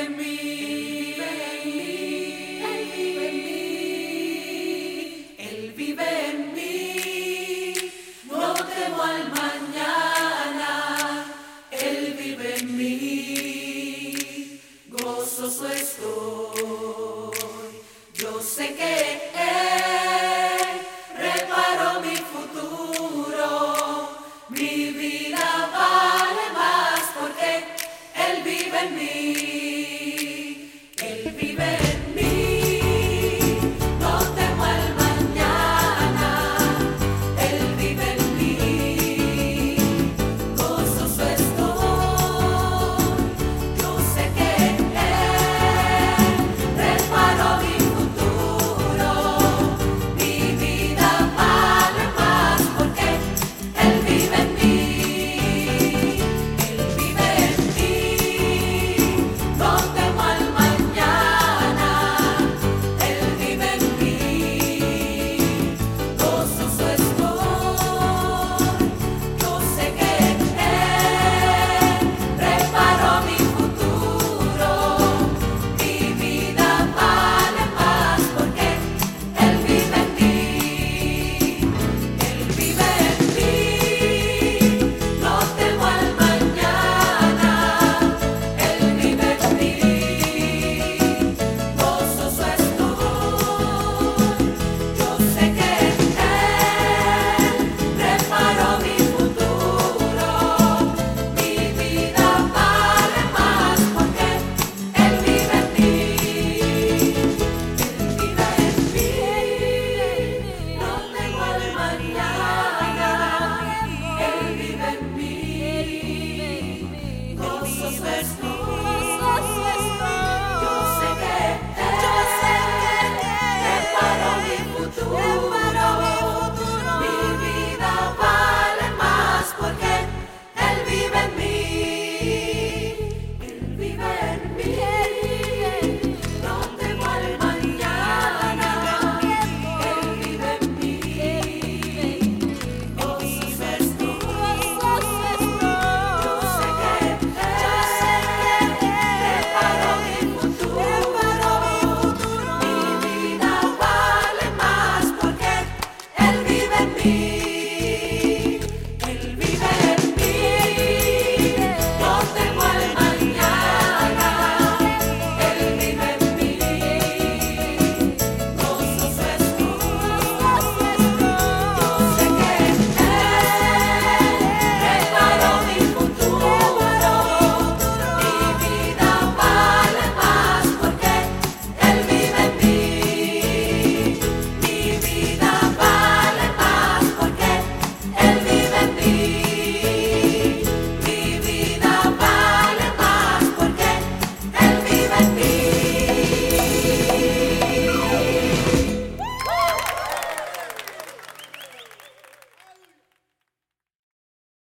vive en mí. Él vive head.